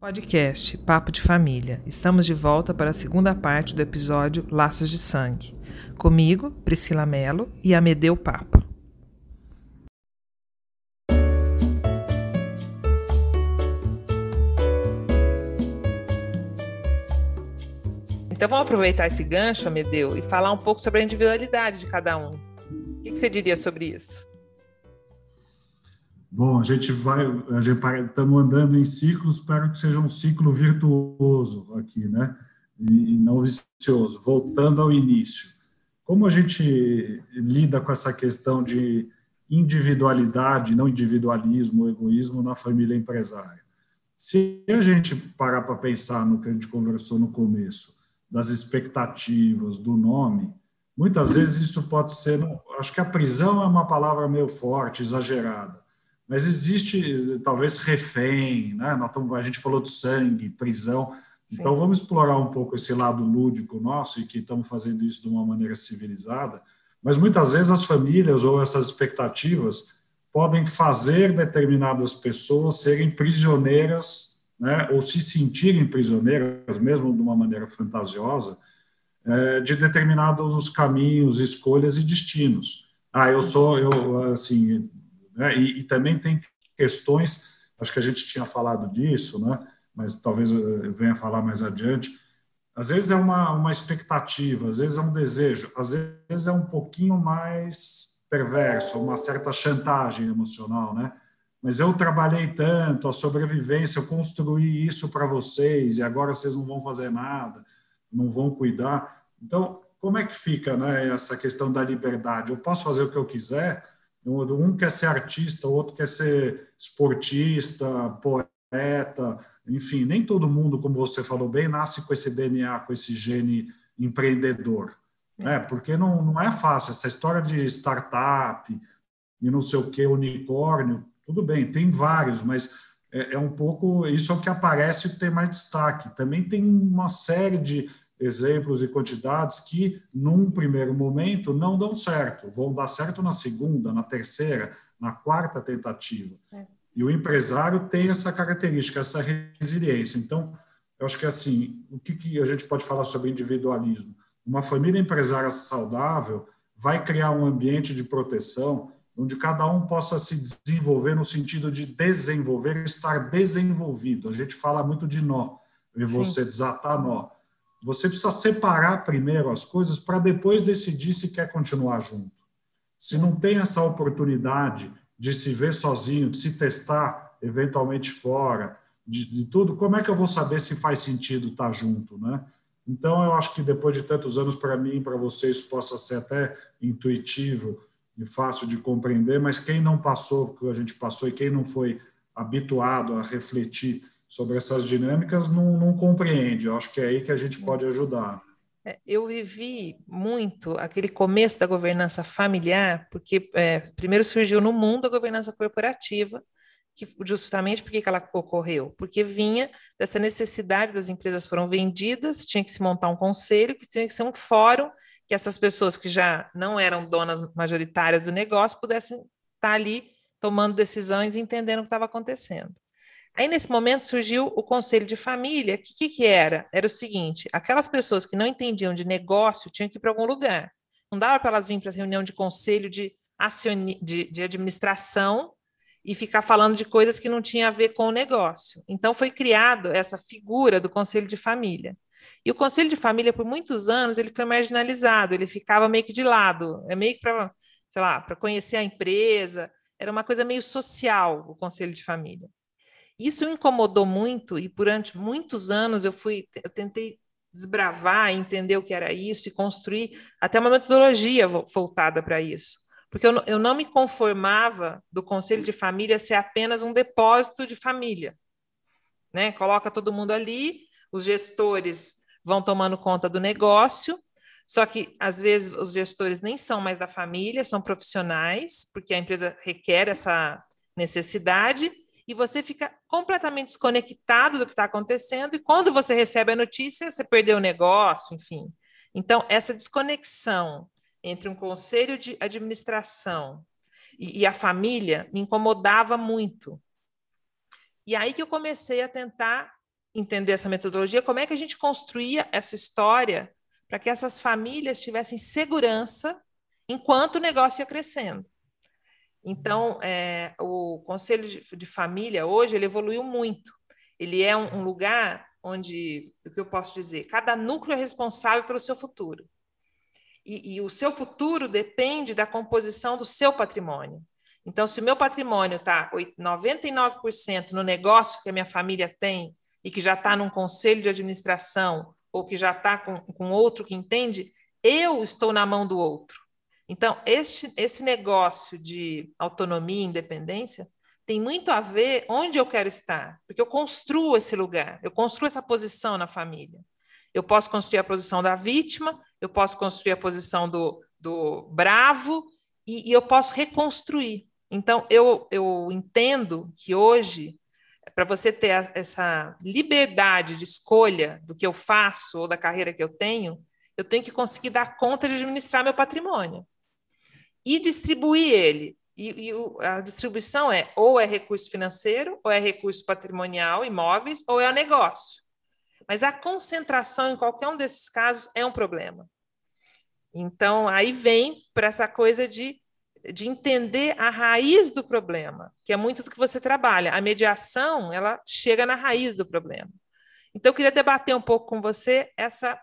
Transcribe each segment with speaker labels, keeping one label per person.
Speaker 1: Podcast Papo de Família. Estamos de volta para a segunda parte do episódio Laços de Sangue. Comigo, Priscila Mello e Amedeu Papa. Então vamos aproveitar esse gancho, Amedeu, e falar um pouco sobre a individualidade de cada um. O que você diria sobre isso?
Speaker 2: Bom, a gente vai, a gente estamos andando em ciclos, espero que seja um ciclo virtuoso aqui, né? E não vicioso. Voltando ao início, como a gente lida com essa questão de individualidade, não individualismo, egoísmo na família empresária? Se a gente parar para pensar no que a gente conversou no começo, das expectativas, do nome, muitas vezes isso pode ser. Acho que a prisão é uma palavra meio forte, exagerada mas existe talvez refém, né? Nós estamos, a gente falou de sangue, prisão. Sim. Então vamos explorar um pouco esse lado lúdico nosso e que estamos fazendo isso de uma maneira civilizada. Mas muitas vezes as famílias ou essas expectativas podem fazer determinadas pessoas serem prisioneiras, né? Ou se sentirem prisioneiras, mesmo de uma maneira fantasiosa, é, de determinados caminhos, escolhas e destinos. Ah, eu sou, eu assim, né? E, e, também tem questões, acho que a gente tinha falado disso, né? mas talvez eu venha falar mais adiante. Às vezes é uma, uma expectativa, às vezes é um desejo, às vezes é um pouquinho mais perverso, uma certa chantagem emocional, né? Mas eu trabalhei tanto, a sobrevivência, eu construí isso para vocês e agora vocês não vão fazer nada, não vão cuidar. Então, como é que fica né, essa questão da liberdade? Eu posso fazer o que eu quiser, um quer ser artista, outro quer ser esportista, poeta, enfim, nem todo mundo, como você falou bem, nasce com esse DNA, com esse gene empreendedor. Né? Porque não, não é fácil. Essa história de startup e não sei o que, unicórnio, tudo bem, tem vários, mas é, é um pouco. Isso é o que aparece e tem mais destaque. Também tem uma série de exemplos e quantidades que, num primeiro momento, não dão certo, vão dar certo na segunda, na terceira, na quarta tentativa. É. E o empresário tem essa característica, essa resiliência. Então, eu acho que assim, o que, que a gente pode falar sobre individualismo? Uma família empresária saudável vai criar um ambiente de proteção onde cada um possa se desenvolver no sentido de desenvolver, estar desenvolvido. A gente fala muito de nó, e você desatar nó você precisa separar primeiro as coisas para depois decidir se quer continuar junto. Se não tem essa oportunidade de se ver sozinho, de se testar eventualmente fora, de, de tudo, como é que eu vou saber se faz sentido estar junto, né? Então, eu acho que depois de tantos anos, para mim para vocês, possa ser até intuitivo e fácil de compreender, mas quem não passou o que a gente passou e quem não foi habituado a refletir sobre essas dinâmicas não, não compreende. Eu acho que é aí que a gente pode ajudar.
Speaker 1: É, eu vivi muito aquele começo da governança familiar, porque é, primeiro surgiu no mundo a governança corporativa, que justamente por que ela ocorreu? Porque vinha dessa necessidade das empresas foram vendidas, tinha que se montar um conselho, que tinha que ser um fórum, que essas pessoas que já não eram donas majoritárias do negócio pudessem estar ali tomando decisões e entendendo o que estava acontecendo. Aí, nesse momento, surgiu o conselho de família. O que, que, que, era? Era o seguinte: aquelas pessoas que não entendiam de negócio tinham que ir para algum lugar. Não dava para elas virem para a reunião de conselho de, de, de administração e ficar falando de coisas que não tinham a ver com o negócio. Então, foi criado essa figura do conselho de família. E o conselho de família, por muitos anos, ele foi marginalizado, ele ficava meio que de lado, é meio que para, sei lá, para conhecer a empresa, era uma coisa meio social o conselho de família. Isso incomodou muito e durante muitos anos eu fui, eu tentei desbravar, entender o que era isso e construir até uma metodologia voltada para isso. Porque eu, eu não me conformava do conselho de família ser apenas um depósito de família. Né? Coloca todo mundo ali, os gestores vão tomando conta do negócio, só que às vezes os gestores nem são mais da família, são profissionais, porque a empresa requer essa necessidade, e você fica completamente desconectado do que está acontecendo, e quando você recebe a notícia, você perdeu o negócio, enfim. Então, essa desconexão entre um conselho de administração e, e a família me incomodava muito. E aí que eu comecei a tentar entender essa metodologia, como é que a gente construía essa história para que essas famílias tivessem segurança enquanto o negócio ia crescendo. Então, é, o Conselho de, Família hoje ele evoluiu muito. Ele é um, um lugar onde, o que eu posso dizer, cada núcleo é responsável pelo seu futuro. E, e, o seu futuro depende da composição do seu patrimônio. Então, se o meu patrimônio está 99% no negócio que a minha família tem e que já está num conselho de administração ou que já está com, com outro que entende, eu estou na mão do outro. Então, este, esse negócio de autonomia e independência tem muito a ver onde eu quero estar, porque eu construo esse lugar, eu construo essa posição na família. Eu posso construir a posição da vítima, eu posso construir a posição do, do bravo, e, e eu posso reconstruir. Então, eu, eu entendo que hoje, para você ter essa liberdade de escolha do que eu faço ou da carreira que eu tenho, eu tenho que conseguir dar conta de administrar meu patrimônio e distribuir ele. E, e o, a distribuição é ou é recurso financeiro, ou é recurso patrimonial, imóveis, ou é o negócio. Mas a concentração em qualquer um desses casos é um problema. Então, aí vem para essa coisa de, de entender a raiz do problema, que é muito do que você trabalha. A mediação, ela chega na raiz do problema. Então, eu queria debater um pouco com você essa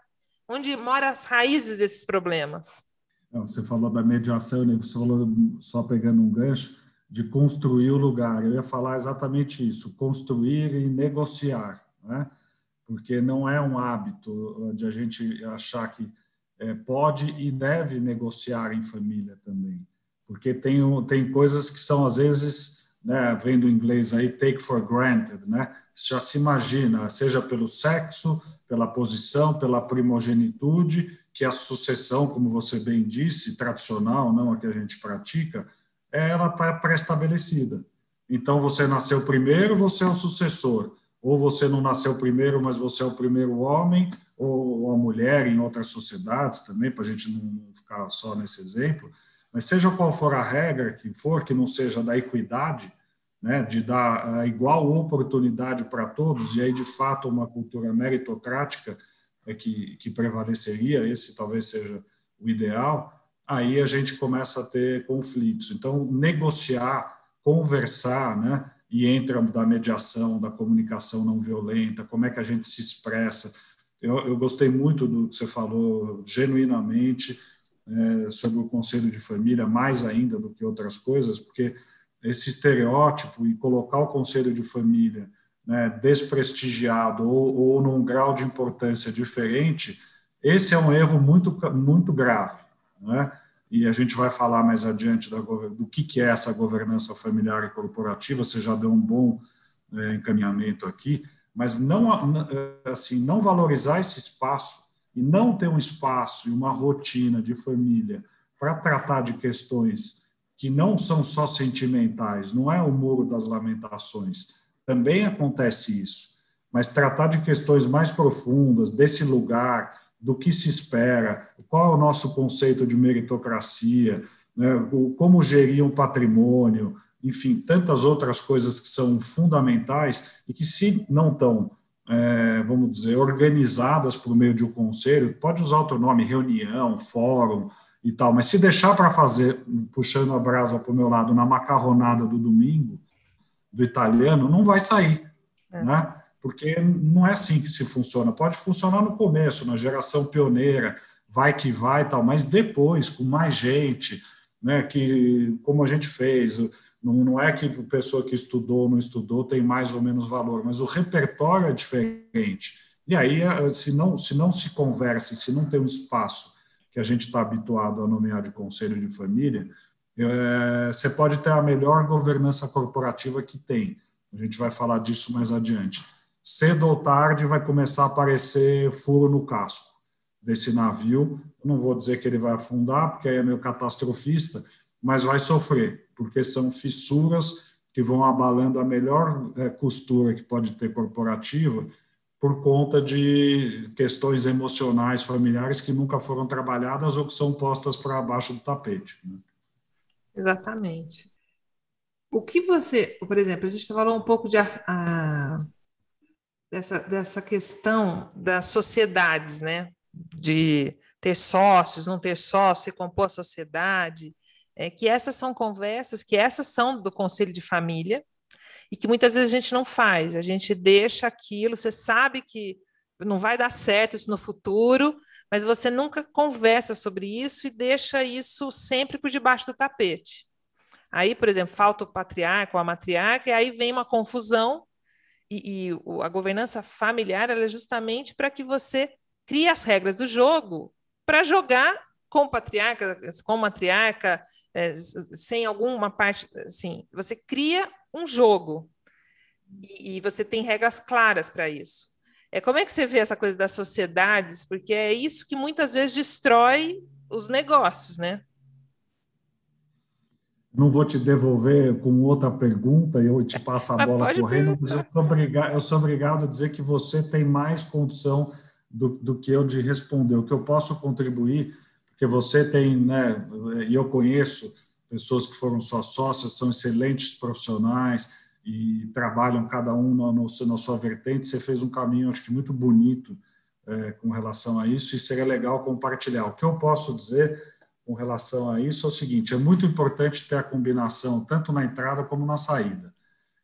Speaker 1: onde moram as raízes desses problemas.
Speaker 2: Você falou da mediação, né? você falou, só pegando um gancho, de construir o lugar. Eu ia falar exatamente isso, construir e negociar, né? porque não é um hábito de a gente achar que é, pode e deve negociar em família também, porque tem, tem coisas que são, às vezes, né, vem do inglês aí, take for granted, né? já se imagina, seja pelo sexo, pela posição, pela primogenitude, que a sucessão, como você bem disse, tradicional, não a que a gente pratica, ela está pré-estabelecida. Então, você nasceu primeiro, você é o sucessor. Ou você não nasceu primeiro, mas você é o primeiro homem, ou a mulher em outras sociedades também, para a gente não ficar só nesse exemplo. Mas seja qual for a regra que for, que não seja da equidade, né, de dar a igual oportunidade para todos, e aí, de fato, uma cultura meritocrática é que, que prevaleceria, esse talvez seja o ideal, aí a gente começa a ter conflitos. Então, negociar, conversar, né? E entra da mediação, da comunicação não violenta, como é que a gente se expressa. Eu, eu gostei muito do que você falou, genuinamente, é, sobre o conselho de família, mais ainda do que outras coisas, porque esse estereótipo e colocar o conselho de família né, desprestigiado ou, ou num grau de importância diferente, esse é um erro muito, muito grave. Né? E a gente vai falar mais adiante da, do que, que é essa governança familiar e corporativa, você já deu um bom é, encaminhamento aqui, mas não, assim, não valorizar esse espaço e não ter um espaço e uma rotina de família para tratar de questões que não são só sentimentais, não é o muro das lamentações, também acontece isso. Mas tratar de questões mais profundas, desse lugar, do que se espera, qual é o nosso conceito de meritocracia, né, como gerir um patrimônio, enfim, tantas outras coisas que são fundamentais e que, se não estão, é, vamos dizer, organizadas por meio de um conselho, pode usar outro nome, reunião, fórum e tal, mas se deixar para fazer, puxando a brasa para o meu lado, na macarronada do domingo, do italiano, não vai sair, é. né? Porque não é assim que se funciona. Pode funcionar no começo, na geração pioneira, vai que vai tal, mas depois, com mais gente, né, que como a gente fez, não, não é que a pessoa que estudou ou não estudou tem mais ou menos valor, mas o repertório é diferente. E aí, eh, se não se, não se conversa, se não tem um espaço que a gente está habituado a nomear de conselho de família, é, você pode ter a melhor governança corporativa que tem. A gente vai falar disso mais adiante. Cedo ou tarde vai começar a aparecer furo no casco desse navio. Eu não vou dizer que ele vai afundar, porque aí é meio catastrofista, mas vai sofrer, porque são fissuras que vão abalando a melhor é, costura que pode ter corporativa por conta de questões emocionais familiares que nunca foram trabalhadas ou que são postas para baixo do tapete. Né?
Speaker 1: Exatamente. O que você, por exemplo, a gente falou um pouco de a, dessa, dessa questão das sociedades, né? De ter sócios, não ter sócio, recompor a sociedade, é, que essas são conversas, que essas são do conselho de família, e que muitas vezes a gente não faz, a gente deixa aquilo, você sabe que não vai dar certo isso no futuro, mas você nunca conversa sobre isso e deixa isso sempre por debaixo do tapete. Aí, por exemplo, falta o patriarca ou a matriarca, e aí vem uma confusão, e, e a governança familiar é justamente para que você crie as regras do jogo para jogar com o patriarca, com a matriarca, é, sem alguma parte, assim, você cria um jogo e, e você tem regras claras para isso. É como é que você vê essa coisa das sociedades? Porque é isso que muitas vezes destrói os negócios, né?
Speaker 2: Não vou te devolver com outra pergunta, eu te passo a bola correndo, mas eu sou, obrigado, eu sou obrigado a dizer que você tem mais condição do, do que eu de responder. O que eu posso contribuir, porque você tem, né, e eu conheço pessoas que foram suas sócias, são excelentes profissionais, e trabalham cada um no, na sua vertente. Você fez um caminho, acho que muito bonito é, com relação a isso, e seria legal compartilhar. O que eu posso dizer com relação a isso é o seguinte: é muito importante ter a combinação tanto na entrada como na saída.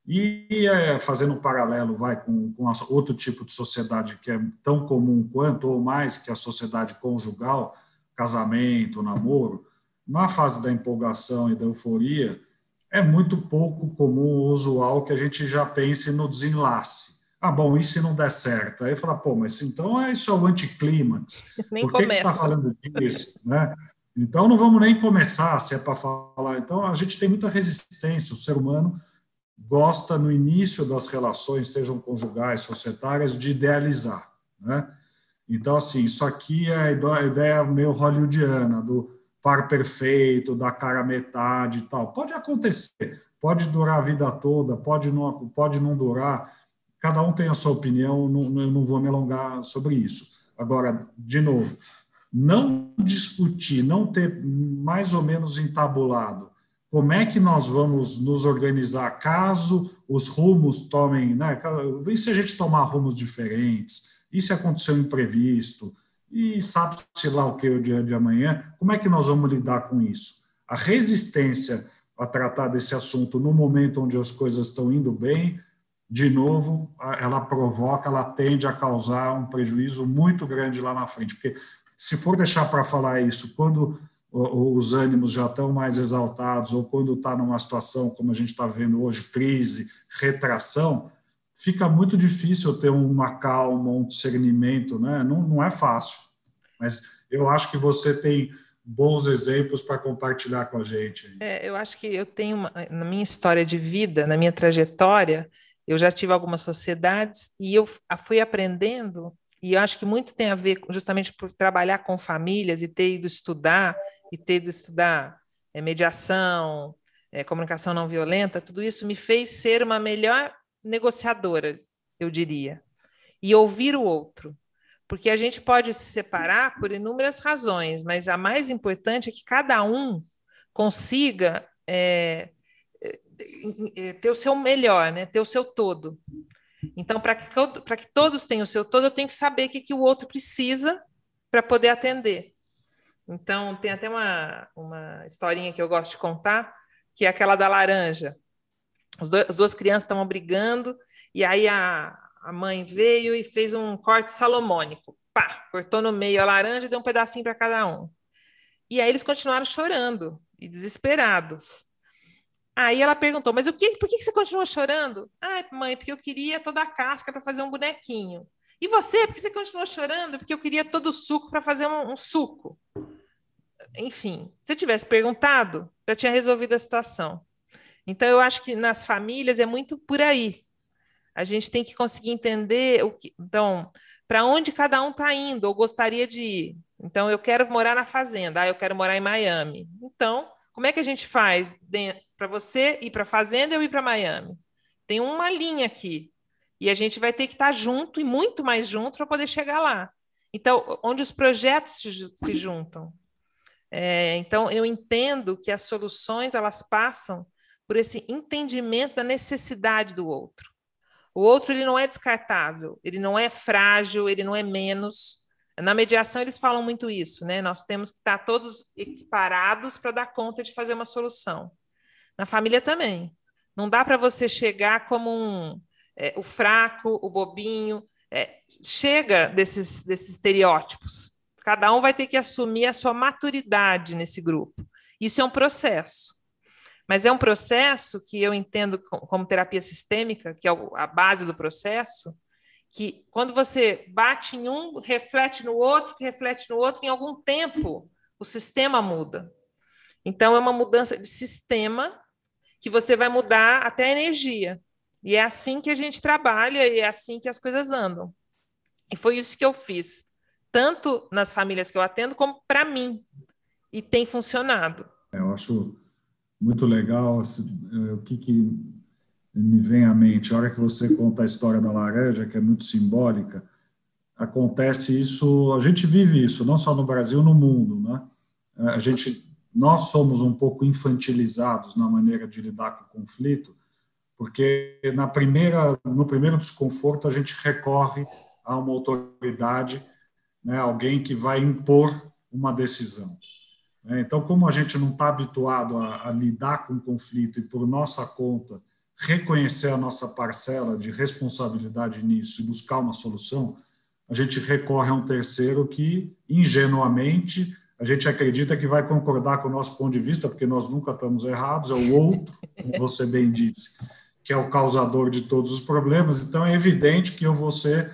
Speaker 2: E é, fazendo um paralelo, vai com, com outro tipo de sociedade que é tão comum quanto ou mais que a sociedade conjugal, casamento, namoro, na fase da empolgação e da euforia, é muito pouco comum, usual, que a gente já pense no desenlace. Ah, bom, e se não der certo? Aí fala, pô, mas então é isso é o anticlímax. Por que, que você está falando disso? Né? Então não vamos nem começar se é para falar. Então a gente tem muita resistência. O ser humano gosta no início das relações, sejam conjugais, societárias, de idealizar. Né? Então, assim, isso aqui é a ideia meio hollywoodiana do par perfeito, da cara metade e tal. Pode acontecer, pode durar a vida toda, pode não, pode não durar. Cada um tem a sua opinião, não, eu não vou me alongar sobre isso. Agora, de novo, não discutir, não ter mais ou menos entabulado como é que nós vamos nos organizar caso os rumos tomem, né? E se a gente tomar rumos diferentes? E se acontecer um imprevisto? E sabe-se lá o que o dia de amanhã. Como é que nós vamos lidar com isso? A resistência a tratar desse assunto no momento onde as coisas estão indo bem, de novo, ela provoca, ela tende a causar um prejuízo muito grande lá na frente, porque se for deixar para falar isso quando os ânimos já estão mais exaltados ou quando está numa situação como a gente está vendo hoje, crise, retração, fica muito difícil ter uma calma, um discernimento, né? Não, não é fácil. Mas eu acho que você tem bons exemplos para compartilhar com a gente.
Speaker 1: É, eu acho que eu tenho, uma, na minha história de vida, na minha trajetória, eu já tive algumas sociedades e eu fui aprendendo, e eu acho que muito tem a ver justamente por trabalhar com famílias e ter ido estudar, e ter ido estudar é, mediação, é, comunicação não violenta, tudo isso me fez ser uma melhor negociadora, eu diria, e ouvir o outro. Porque a gente pode se separar por inúmeras razões, mas a mais importante é que cada um consiga é, é, é ter o seu melhor, né? ter o seu todo. Então, para que, que todos tenham o seu todo, eu tenho que saber o que, que o outro precisa para poder atender. Então, tem até uma, uma historinha que eu gosto de contar, que é aquela da laranja. As duas crianças estavam brigando, e aí a, a mãe veio e fez um corte salomônico. Pá, cortou no meio a laranja e deu um pedacinho para cada um. E aí eles continuaram chorando e desesperados. Aí ela perguntou: Mas o que, por que você continua chorando? Ah, mãe, porque eu queria toda a casca para fazer um bonequinho. E você, por que você continuou chorando? Porque eu queria todo o suco para fazer um, um, suco. Enfim, se eu tivesse perguntado, já tinha resolvido a situação. Então, eu acho que nas famílias é muito por aí. A gente tem que conseguir entender o que. Então, para onde cada um está indo ou gostaria de ir. Então, eu quero morar na fazenda, ah, eu quero morar em Miami. Então, como é que a gente faz para você ir para a fazenda e eu ir para Miami? Tem uma linha aqui. E a gente vai ter que estar tá junto e muito mais junto para poder chegar lá. Então, onde os projetos se, juntam. É, então, eu entendo que as soluções elas passam por esse entendimento da necessidade do outro. O outro ele não é descartável, ele não é frágil, ele não é menos. Na mediação eles falam muito isso, né? Nós temos que estar todos equiparados para dar conta de fazer uma solução. Na família também. Não dá para você chegar como um, é, o fraco, o bobinho. É, chega desses, desses estereótipos. Cada um vai ter que assumir a sua maturidade nesse grupo. Isso é um processo. Mas é um processo que eu entendo como terapia sistêmica, que é a base do processo, que quando você bate em um, reflete no outro, que reflete no outro, em algum tempo o sistema muda. Então é uma mudança de sistema que você vai mudar até a energia. E é assim que a gente trabalha e é assim que as coisas andam. E foi isso que eu fiz, tanto nas famílias que eu atendo, como para mim. E tem funcionado.
Speaker 2: É, eu acho muito legal é, o que, que me vem à mente. A hora que você conta a história da laranja, que é muito simbólica, acontece isso, a gente vive isso, não só no Brasil, no mundo, né? A gente nós somos um pouco infantilizados na maneira de lidar com o conflito, porque na primeira, no primeiro desconforto a gente recorre a uma autoridade, né, alguém que vai impor uma decisão. Né. Então, como a gente não está habituado a, a lidar com conflito e por nossa conta reconhecer a nossa parcela de responsabilidade nisso e buscar uma solução, a gente recorre a um terceiro que ingenuamente a gente acredita que vai concordar com o nosso ponto de vista, porque nós nunca estamos errados, é o outro, como você bem disse, que é o causador de todos os problemas. Então, é evidente que eu vou ser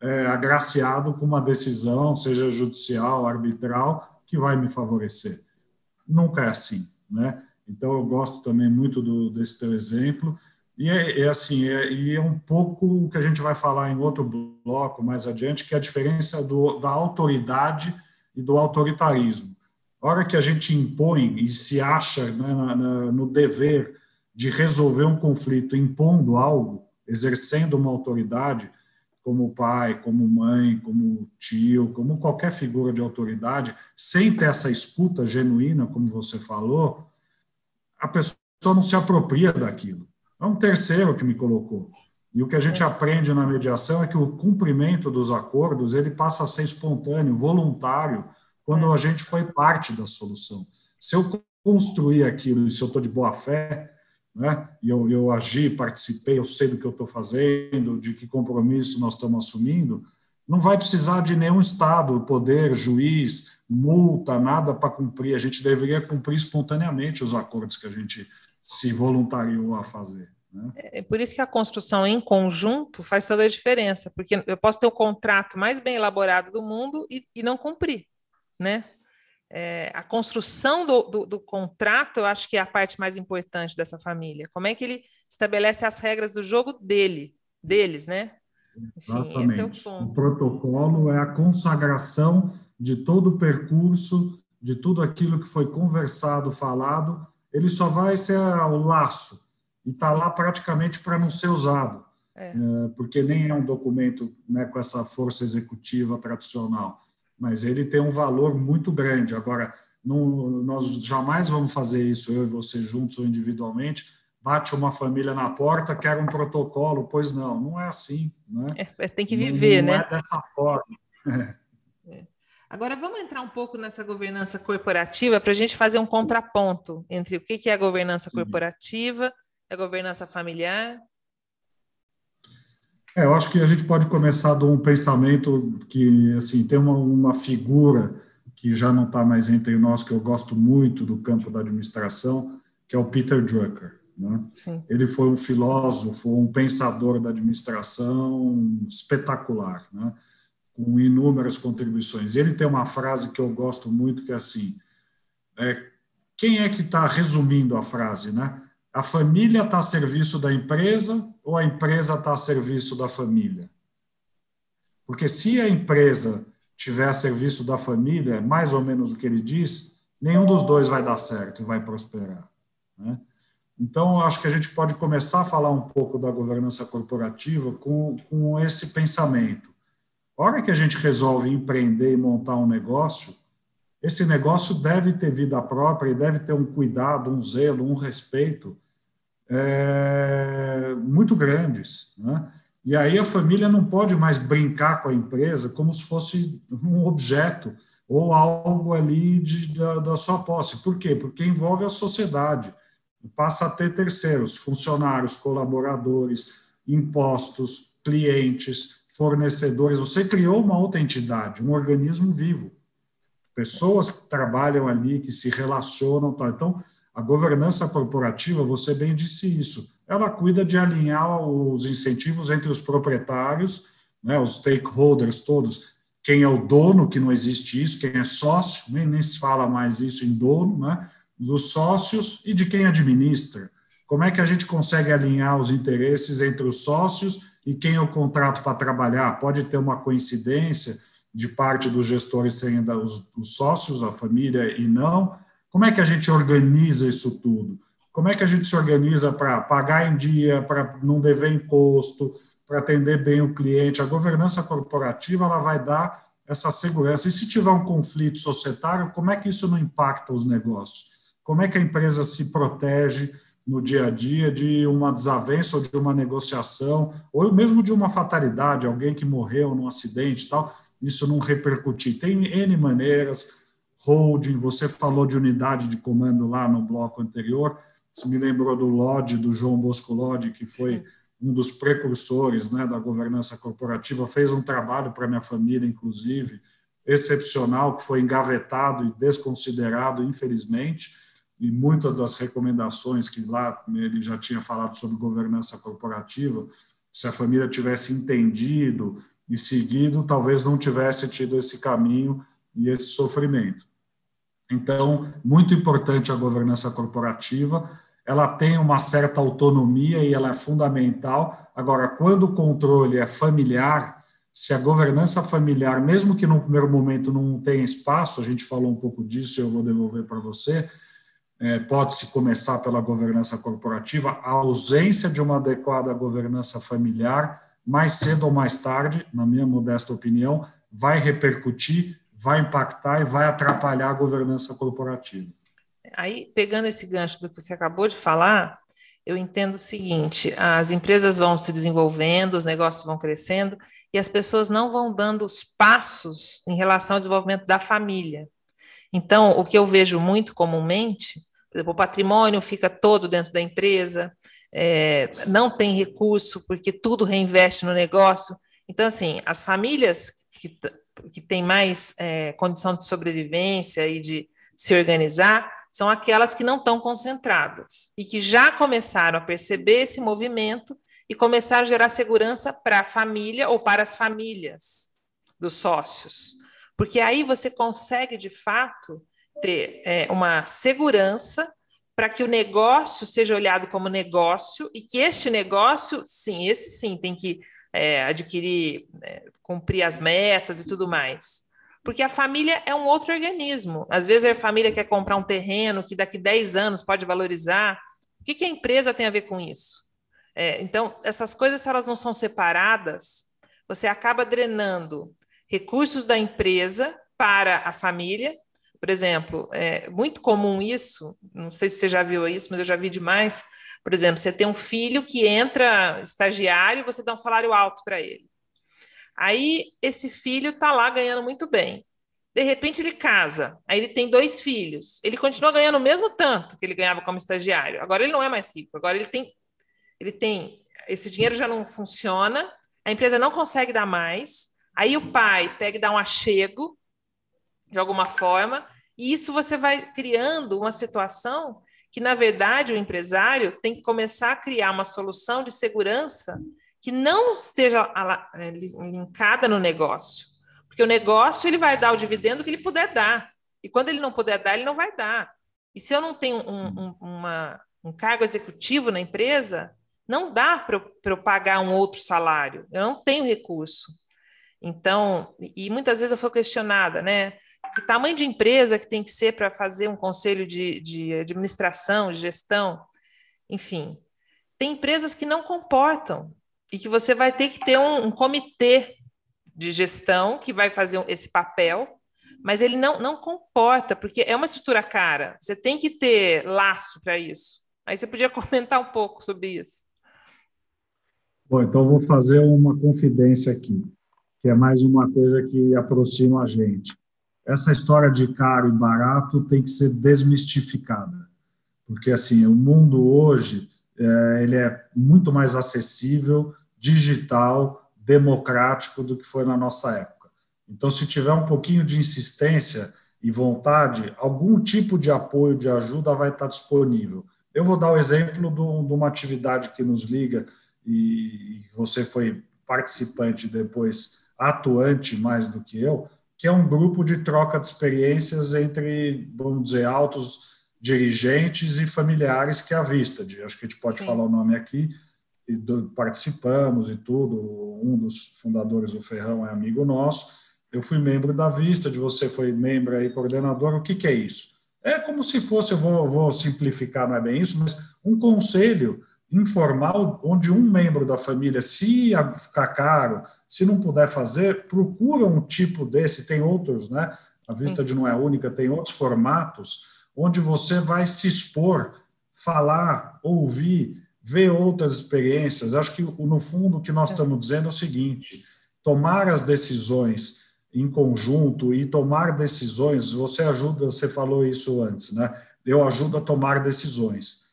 Speaker 2: é, agraciado com uma decisão, seja judicial, arbitral, que vai me favorecer. Nunca é assim, né? Então, eu gosto também muito do, desse teu exemplo. E é, é assim, é, e é um pouco o que a gente vai falar em outro bloco mais adiante, que é a diferença do, da autoridade e do autoritarismo. A hora que a gente impõe e se acha né, na, na, no dever de resolver um conflito impondo algo, exercendo uma autoridade, como pai, como mãe, como tio, como qualquer figura de autoridade, sem ter essa escuta genuína, como você falou, a pessoa não se apropria daquilo. É um terceiro que me colocou. E o que a gente aprende na mediação é que o cumprimento dos acordos ele passa a ser espontâneo, voluntário, quando a gente foi parte da solução. Se eu construir aquilo e se eu estou de boa fé, né, e eu, eu agi, participei, eu sei do que eu estou fazendo, de que compromisso nós estamos assumindo, não vai precisar de nenhum Estado, poder, juiz, multa, nada para cumprir. A gente deveria cumprir espontaneamente os acordos que a gente se voluntariou a fazer.
Speaker 1: Né? É por isso que a construção em conjunto faz toda a diferença, porque eu posso ter o contrato mais bem elaborado do mundo e, e não cumprir, né? É, a construção do, do, do, contrato, eu acho que é a parte mais importante dessa família. Como é que ele estabelece as regras do jogo dele, deles, né?
Speaker 2: Enfim, esse é o ponto. O protocolo é a consagração de todo o percurso, de tudo aquilo que foi conversado, falado. Ele só vai ser o laço e está lá praticamente para não ser usado, é. É, porque nem é um documento né, com essa força executiva tradicional, mas ele tem um valor muito grande. Agora, não, nós jamais vamos fazer isso, eu e você juntos ou individualmente, bate uma família na porta, quer um protocolo, pois não, não é assim. Né?
Speaker 1: É, é tem que viver,
Speaker 2: não,
Speaker 1: não
Speaker 2: né? Não é dessa forma.
Speaker 1: É. Agora, vamos entrar um pouco nessa governança corporativa para a gente fazer um contraponto entre o que é a governança corporativa da governança familiar?
Speaker 2: É, eu acho que a gente pode começar de um pensamento que, assim, tem uma, uma figura que já não está mais entre nós, que eu gosto muito do campo da administração, que é o Peter Drucker. Né? Ele foi um filósofo, um pensador da administração espetacular, né? com inúmeras contribuições. Ele tem uma frase que eu gosto muito, que é assim, é, quem é que está resumindo a frase, né? A família está a serviço da empresa ou a empresa está a serviço da família? Porque se a empresa tiver a serviço da família, mais ou menos o que ele diz, nenhum dos dois vai dar certo e vai prosperar. Né? Então, acho que a gente pode começar a falar um pouco da governança corporativa com, com esse pensamento. A hora que a gente resolve empreender e montar um negócio, esse negócio deve ter vida própria e deve ter um cuidado, um zelo, um respeito é, muito grandes. Né? E aí a família não pode mais brincar com a empresa como se fosse um objeto ou algo ali de, da, da sua posse. Por quê? Porque envolve a sociedade. Passa a ter terceiros, funcionários, colaboradores, impostos, clientes, fornecedores. Você criou uma outra entidade, um organismo vivo. Pessoas que trabalham ali, que se relacionam. Tal. Então, a governança corporativa, você bem disse isso, ela cuida de alinhar os incentivos entre os proprietários, né, os stakeholders todos, quem é o dono, que não existe isso, quem é sócio, nem, nem se fala mais isso em dono, né, dos sócios e de quem administra. Como é que a gente consegue alinhar os interesses entre os sócios e quem é o contrato para trabalhar? Pode ter uma coincidência de parte dos gestores serem os, os sócios, a família e não. Como é que a gente organiza isso tudo? Como é que a gente se organiza para pagar em dia, para não dever imposto, para atender bem o cliente? A governança corporativa ela vai dar essa segurança. E se tiver um conflito societário, como é que isso não impacta os negócios? Como é que a empresa se protege no dia a dia de uma desavença ou de uma negociação, ou mesmo de uma fatalidade, alguém que morreu num acidente e tal, isso não repercutir. Tem N maneiras, holding, você falou de unidade de comando lá no bloco anterior, você me lembrou do Lodge, do João Bosco Lodge, que foi um dos precursores né, da governança corporativa, fez um trabalho para minha família, inclusive, excepcional, que foi engavetado e desconsiderado, infelizmente, e muitas das recomendações que lá ele já tinha falado sobre governança corporativa, se a família tivesse entendido e seguido, talvez não tivesse tido esse caminho e esse sofrimento. Então, muito importante a governança corporativa, ela tem uma certa autonomia e ela é fundamental. Agora, quando o controle é familiar, se a governança familiar, mesmo que no primeiro momento não tenha espaço, a gente falou um pouco disso, eu vou devolver para você, é, pode-se começar pela governança corporativa, a ausência de uma adequada governança familiar, mais cedo ou mais tarde, na minha modesta opinião, vai repercutir, vai impactar e vai atrapalhar a governança corporativa.
Speaker 1: Aí, pegando esse gancho do que você acabou de falar, eu entendo o seguinte: as empresas vão se desenvolvendo, os negócios vão crescendo e as pessoas não vão dando os passos em relação ao desenvolvimento da família. Então, o que eu vejo muito comumente, por exemplo, o patrimônio fica todo dentro da empresa, é, não tem recurso porque tudo reinveste no negócio. Então, assim, as famílias que, que têm mais é, condição de sobrevivência e de se organizar são aquelas que não estão concentradas e que já começaram a perceber esse movimento e começaram a gerar segurança para a família ou para as famílias dos sócios. Porque aí você consegue, de fato, ter é, uma segurança para que o negócio seja olhado como negócio e que este negócio, sim, esse sim, tem que é, adquirir, é, cumprir as metas e tudo mais. Porque a família é um outro organismo. Às vezes a família quer comprar um terreno que daqui 10 anos pode valorizar. O que, que a empresa tem a ver com isso? É, então, essas coisas, se elas não são separadas, você acaba drenando recursos da empresa para a família. Por exemplo, é muito comum isso, não sei se você já viu isso, mas eu já vi demais. Por exemplo, você tem um filho que entra estagiário e você dá um salário alto para ele. Aí esse filho está lá ganhando muito bem. De repente ele casa, aí ele tem dois filhos. Ele continua ganhando o mesmo tanto que ele ganhava como estagiário. Agora ele não é mais rico. Agora ele tem, ele tem, esse dinheiro já não funciona. A empresa não consegue dar mais. Aí o pai pega e dá um achego de alguma forma, e isso você vai criando uma situação que, na verdade, o empresário tem que começar a criar uma solução de segurança que não esteja é, linkada no negócio. Porque o negócio ele vai dar o dividendo que ele puder dar. E quando ele não puder dar, ele não vai dar. E se eu não tenho um, um, uma, um cargo executivo na empresa, não dá para eu, eu pagar um outro salário. Eu não tenho recurso. Então, e muitas vezes eu fui questionada, né? Que tamanho de empresa que tem que ser para fazer um conselho de, de administração, de gestão? Enfim, tem empresas que não comportam e que você vai ter que ter um, um comitê de gestão que vai fazer esse papel, mas ele não, não comporta, porque é uma estrutura cara, você tem que ter laço para isso. Aí você podia comentar um pouco sobre isso.
Speaker 2: Bom, então vou fazer uma confidência aqui, que é mais uma coisa que aproxima a gente. Essa história de caro e barato tem que ser desmistificada, porque assim o mundo hoje é, ele é muito mais acessível, digital, democrático do que foi na nossa época. Então, se tiver um pouquinho de insistência e vontade, algum tipo de apoio, de ajuda vai estar disponível. Eu vou dar o exemplo de uma atividade que nos liga e você foi participante depois, atuante mais do que eu, que é um grupo de troca de experiências entre, vamos dizer, altos dirigentes e familiares que é a vista. De, acho que a gente pode Sim. falar o nome aqui, e do, participamos e tudo. Um dos fundadores, o Ferrão, é amigo nosso. Eu fui membro da Vista, de você foi membro e coordenador. O que, que é isso? É como se fosse, eu vou, vou simplificar, não é bem isso, mas um conselho informal, onde um membro da família, se ficar caro, se não puder fazer, procura um tipo desse, tem outros, né? A vista de não é única, tem outros formatos, onde você vai se expor, falar, ouvir, ver outras experiências. Acho que, no fundo, o que nós é. estamos dizendo é o seguinte: tomar as decisões em conjunto e tomar decisões, você ajuda, você falou isso antes, né? Eu ajudo a tomar decisões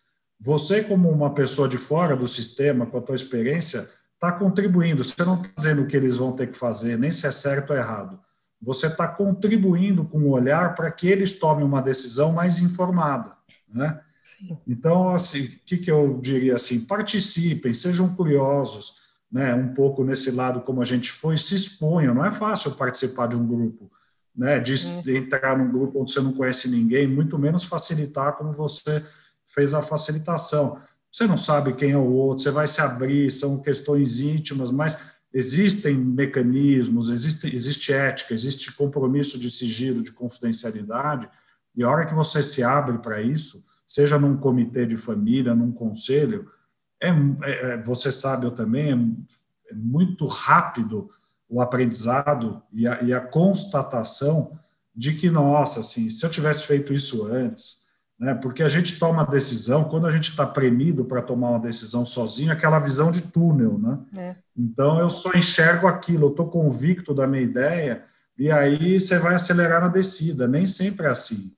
Speaker 2: você, como uma pessoa de fora do sistema, com a tua experiência, está contribuindo. Você não está dizendo o que eles vão ter que fazer, nem se é certo ou errado. Você está contribuindo com o olhar para que eles tomem uma decisão mais informada. Né? Sim. Então, assim, o que, que eu diria assim? Participem, sejam curiosos, né? um pouco nesse lado como a gente foi, se exponham. Não é fácil participar de um grupo, né? de, de entrar num grupo onde você não conhece ninguém, muito menos facilitar como você fez a facilitação. Você não sabe quem é o outro, você vai se abrir, são questões íntimas, mas existem mecanismos, existe, existe ética, existe compromisso de sigilo, de confidencialidade, e a hora que você se abre para isso, seja num comitê de família, num conselho, é, é, é você sabe, eu também, é, é muito rápido o aprendizado e a, e a constatação de que, nossa, assim, se eu tivesse feito isso antes, né? porque a gente toma decisão, quando a gente está premido para tomar uma decisão sozinho, é aquela visão de túnel. Né? É. Então, eu só enxergo aquilo, eu estou convicto da minha ideia, e aí você vai acelerar na descida. Nem sempre é assim.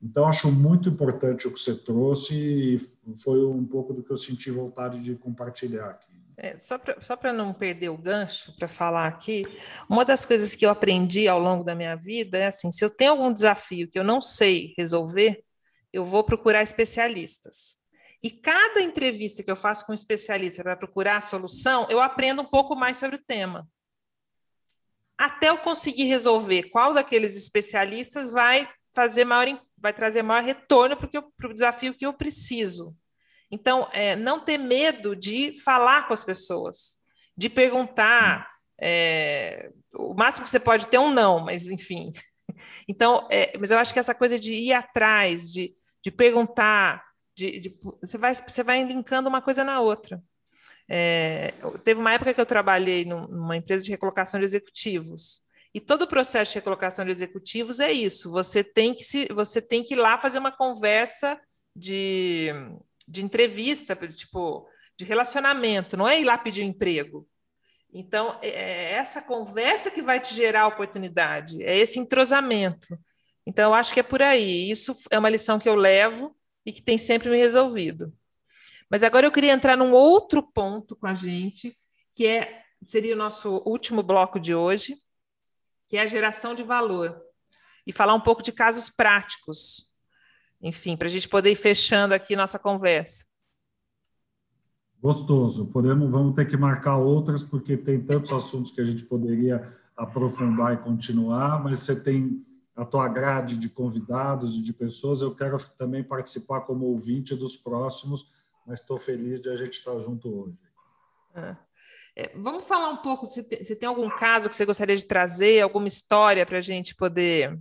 Speaker 2: Então, acho muito importante o que você trouxe e foi um pouco do que eu senti vontade de compartilhar aqui.
Speaker 1: É, só para não perder o gancho para falar aqui, uma das coisas que eu aprendi ao longo da minha vida é assim: se eu tenho algum desafio que eu não sei resolver, eu vou procurar especialistas. E cada entrevista que eu faço com um especialista para procurar a solução, eu aprendo um pouco mais sobre o tema. Até eu conseguir resolver qual daqueles especialistas vai fazer maior, vai trazer maior retorno para o desafio que eu preciso. Então, é, não ter medo de falar com as pessoas, de perguntar. É, o máximo que você pode ter é um não, mas enfim. Então, é, mas eu acho que essa coisa de ir atrás, de de perguntar, de, de, você, vai, você vai linkando uma coisa na outra. É, teve uma época que eu trabalhei numa empresa de recolocação de executivos. E todo o processo de recolocação de executivos é isso. Você tem que, se, você tem que ir lá fazer uma conversa de, de entrevista, tipo, de relacionamento, não é ir lá pedir um emprego. Então, é, é essa conversa que vai te gerar oportunidade, é esse entrosamento. Então, eu acho que é por aí. Isso é uma lição que eu levo e que tem sempre me resolvido. Mas agora eu queria entrar num outro ponto com a gente, que é seria o nosso último bloco de hoje, que é a geração de valor. E falar um pouco de casos práticos. Enfim, para a gente poder ir fechando aqui nossa conversa.
Speaker 2: Gostoso. Podemos, vamos ter que marcar outras, porque tem tantos assuntos que a gente poderia aprofundar e continuar, mas você tem a tua grade de convidados e de pessoas. Eu quero também participar como ouvinte dos próximos, mas estou feliz de a gente estar junto hoje.
Speaker 1: É. É, vamos falar um pouco, se tem, se tem, algum caso que você gostaria de trazer, alguma história para a gente poder,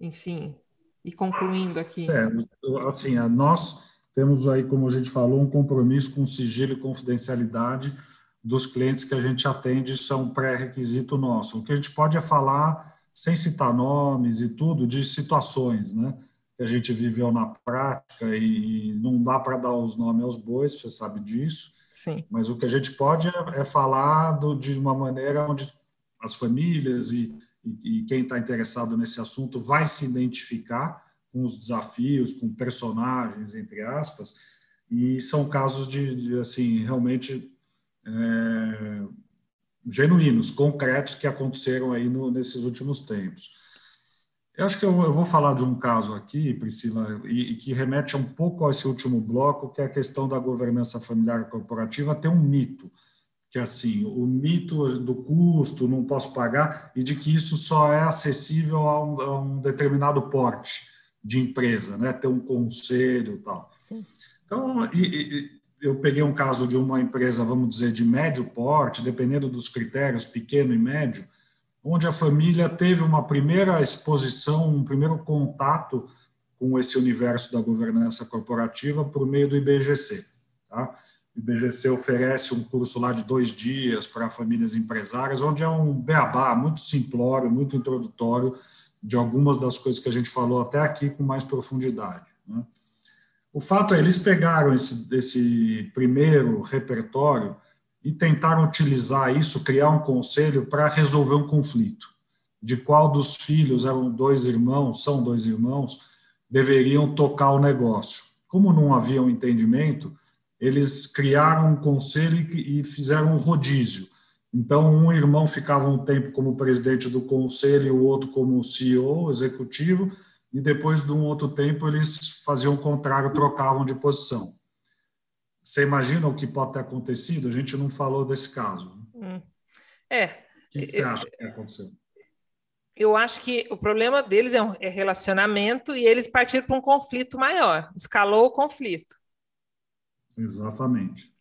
Speaker 1: enfim, ir concluindo aqui.
Speaker 2: Certo. Assim, nós temos aí, como a gente falou, um compromisso com sigilo e confidencialidade dos clientes que a gente atende, isso é um pré-requisito nosso. O que a gente pode é falar sem citar nomes e tudo, de situações, né? que a gente viveu na prática e não dá para dar os nomes aos bois, você sabe disso.
Speaker 1: Sim.
Speaker 2: Mas o que a gente pode é, é falar do, de uma maneira onde as famílias e, e, e quem está interessado nesse assunto vai se identificar com os desafios, com personagens, entre aspas, e são casos de, de assim, realmente é, genuínos, concretos que aconteceram aí no, nesses últimos tempos. Eu acho que eu, eu, vou falar de um caso aqui, Priscila, e, e, que remete um pouco a esse último bloco, que é a questão da governança familiar corporativa. Tem um mito, que é assim, o mito do custo, não posso pagar, e de que isso só é acessível a um, a um determinado porte de empresa, né? ter um conselho e tal. Sim. Então, e, e, eu peguei um caso de uma empresa, vamos dizer, de médio porte, dependendo dos critérios, pequeno e médio, onde a família teve uma primeira exposição, um primeiro contato com esse universo da governança corporativa por meio do IBGC. Tá? O IBGC oferece um curso lá de dois dias para famílias empresárias, onde é um beabá muito simplório, muito introdutório de algumas das coisas que a gente falou até aqui com mais profundidade. Né? O fato é, eles pegaram esse, esse primeiro repertório e tentaram utilizar isso, criar um conselho para resolver um conflito, de qual dos filhos eram dois irmãos, são dois irmãos, deveriam tocar o negócio. Como não havia um entendimento, eles criaram um conselho e fizeram um rodízio. Então, um irmão ficava um tempo como presidente do conselho e o outro como CEO, executivo, e depois de um outro tempo eles faziam o contrário, trocavam de posição. Você imagina o que pode ter acontecido? A gente não falou desse caso.
Speaker 1: Hum. É.
Speaker 2: O que, você acha que aconteceu?
Speaker 1: Eu acho que o problema deles é, um, é relacionamento e eles partiram para um conflito maior, escalou o conflito.
Speaker 2: Exatamente.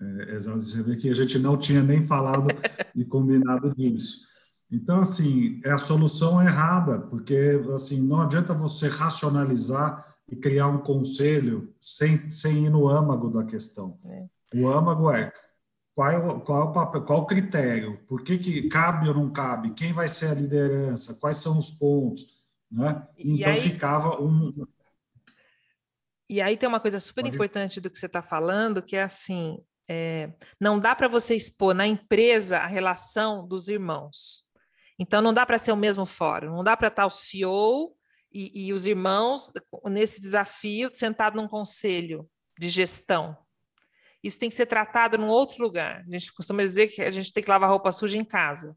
Speaker 2: É, você vê que a gente não tinha nem falado e combinado disso. Então, assim, é a solução errada, porque assim não adianta você racionalizar e criar um conselho sem, sem ir no âmago da questão. É. O âmago é qual é o, qual é o papel, qual o critério, por que, que cabe ou não cabe, quem vai ser a liderança, quais são os pontos, né? Então aí, ficava um.
Speaker 1: E aí tem uma coisa super importante do que você está falando, que é assim, é, não dá para você expor na empresa a relação dos irmãos. Então, não dá para ser o mesmo fórum, não dá para estar o CEO e, e, os irmãos nesse desafio sentado num conselho de gestão. Isso tem que ser tratado num outro lugar. A gente costuma dizer que a gente tem que lavar roupa suja em casa.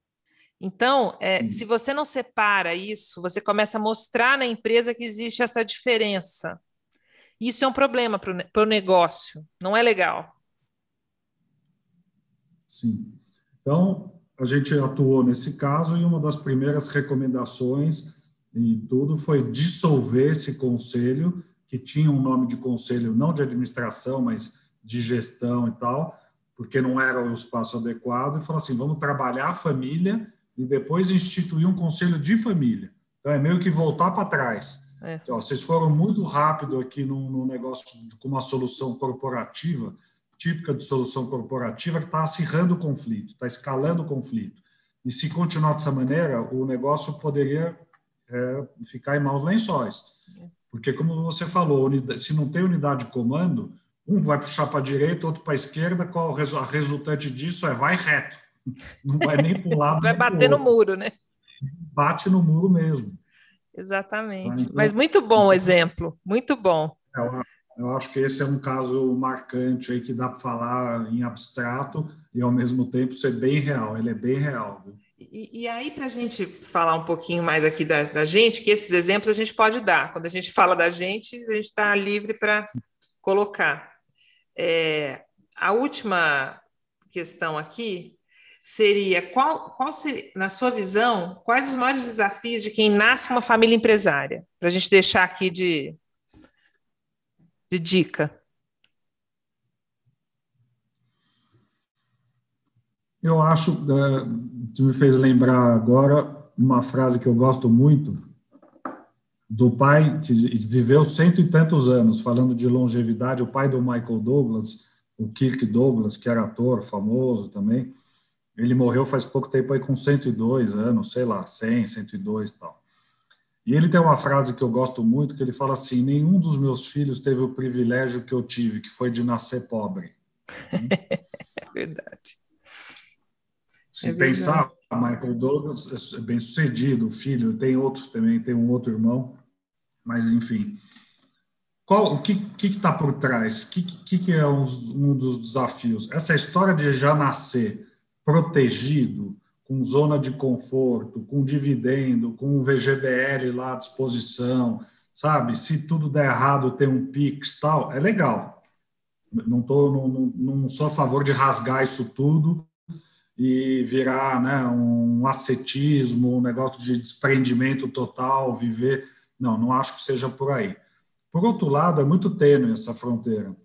Speaker 1: Então, é, se você não separa isso, você começa a mostrar na empresa que existe essa diferença. Isso é um problema para o negócio, não é legal.
Speaker 2: Sim. Então, a gente atuou nesse caso e uma das primeiras recomendações e tudo foi dissolver esse conselho, que tinha um nome de conselho não de administração, mas de gestão e tal, porque não era o espaço adequado, e falou assim: vamos trabalhar a família e depois instituir um conselho de família. Então é meio que voltar para trás. É. Então, vocês foram muito rápido aqui no, no negócio com uma solução corporativa típica de solução corporativa que está acirrando o conflito, está escalando o conflito. E se continuar dessa maneira, o negócio poderia é, ficar em maus lençóis. Porque, como você falou, se não tem unidade de comando, um vai puxar para a direita, outro para a esquerda, qual a resultante disso é vai reto. Não vai nem para um lado.
Speaker 1: vai bater no muro, né?
Speaker 2: Bate no muro mesmo.
Speaker 1: Exatamente. Então, Mas muito bom o exemplo, muito bom.
Speaker 2: É eu acho que esse é um caso marcante aí que dá para falar em abstrato e ao mesmo tempo ser bem real. Ele é bem real.
Speaker 1: E, e, aí, para a gente falar um pouquinho mais aqui da, da, gente, que esses exemplos a gente pode dar. Quando a gente fala da gente, a gente está livre para colocar. É, a última questão aqui seria qual, qual seria, na sua visão, quais os maiores desafios de quem nasce uma família empresária? Para a gente deixar aqui de, de dica?
Speaker 2: Eu acho, é, você me fez lembrar agora uma frase que eu gosto muito do pai que viveu cento e tantos anos, falando de longevidade, o pai do Michael Douglas, o Kirk Douglas, que era ator famoso também, ele morreu faz pouco tempo aí com 102 anos, sei lá, 100, 102 e tal. E ele tem uma frase que eu gosto muito, que ele fala assim: nenhum dos meus filhos teve o privilégio que eu tive, que foi de nascer pobre.
Speaker 1: é verdade.
Speaker 2: Se é pensar, verdade. Michael Douglas é bem sucedido, o filho, tem outro também, tem um outro irmão, mas enfim. Qual, o que está por trás? O que, que, que, é um, um dos desafios? Essa história de já nascer protegido, com zona de conforto, com dividendo, com o VGBL lá à disposição, sabe? Se tudo der errado, tem um PIX tal, é legal. Não, tô, não, não, não sou a favor de rasgar isso tudo e virar né, um ascetismo, um negócio de desprendimento total, viver. Não, não acho que seja por aí. Por outro lado, é muito tênue essa fronteira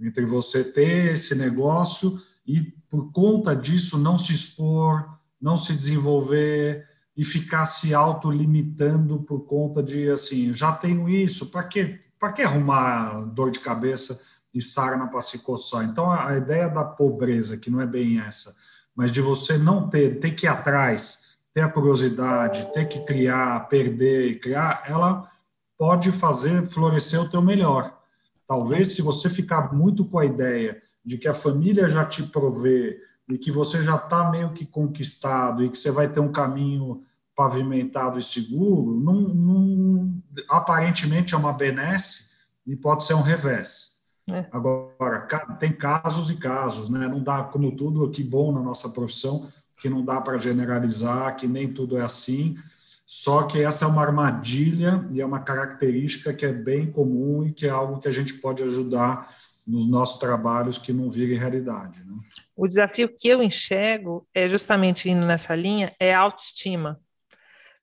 Speaker 2: entre você ter esse negócio e, por conta disso, não se expor, não se desenvolver e ficar se autolimitando por conta de assim, já tenho isso, para que para que arrumar dor de cabeça e sarna para se coçar? Então a, ideia da pobreza, que não é bem essa, mas de você não ter, ter que ir atrás, ter a curiosidade, ter que criar, perder e criar, ela pode fazer florescer o teu melhor. Talvez se você ficar muito com a ideia de que a família já te provê e que você já está meio que conquistado e que você vai ter um caminho pavimentado e seguro, não, não, aparentemente é uma benesse e pode ser um revés. É. Agora, tem casos e casos, né? Não dá, como tudo, que bom na nossa profissão, que não dá para generalizar, que nem tudo é assim. Só que essa é uma armadilha e é uma característica que é bem comum e que é algo que a gente pode ajudar nos nossos trabalhos que não virem realidade. Né?
Speaker 1: O desafio que eu enxergo é justamente indo nessa linha é autoestima.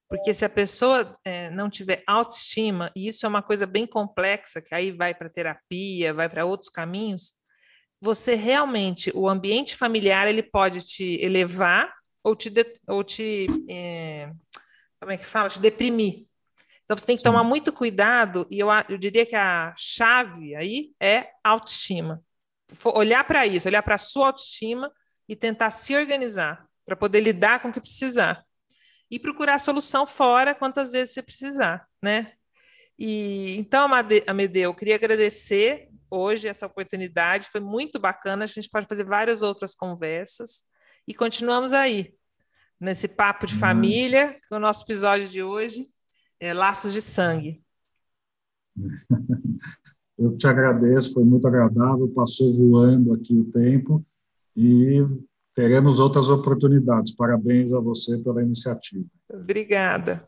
Speaker 1: Porque se a pessoa é, não tiver autoestima, e isso é uma coisa bem complexa, que aí vai para terapia, vai para outros caminhos, você realmente, o ambiente familiar, ele pode te elevar ou te, ou te é, como é que fala? Te deprimir. Então você tem que Sim. tomar muito cuidado, e eu, eu diria que a chave aí é autoestima. Olhar para isso, olhar para a sua autoestima e tentar se organizar para poder lidar com o que precisar. E procurar solução fora quantas vezes você precisar, né? E então, Amedeu, eu queria agradecer hoje essa oportunidade, foi muito bacana, a gente pode fazer várias outras conversas e continuamos aí nesse papo de hum. família, com o nosso episódio de hoje é, laços de sangue.
Speaker 2: Eu te agradeço, foi muito agradável, passou voando aqui o tempo e teremos outras oportunidades. Parabéns a você pela iniciativa.
Speaker 1: Obrigada.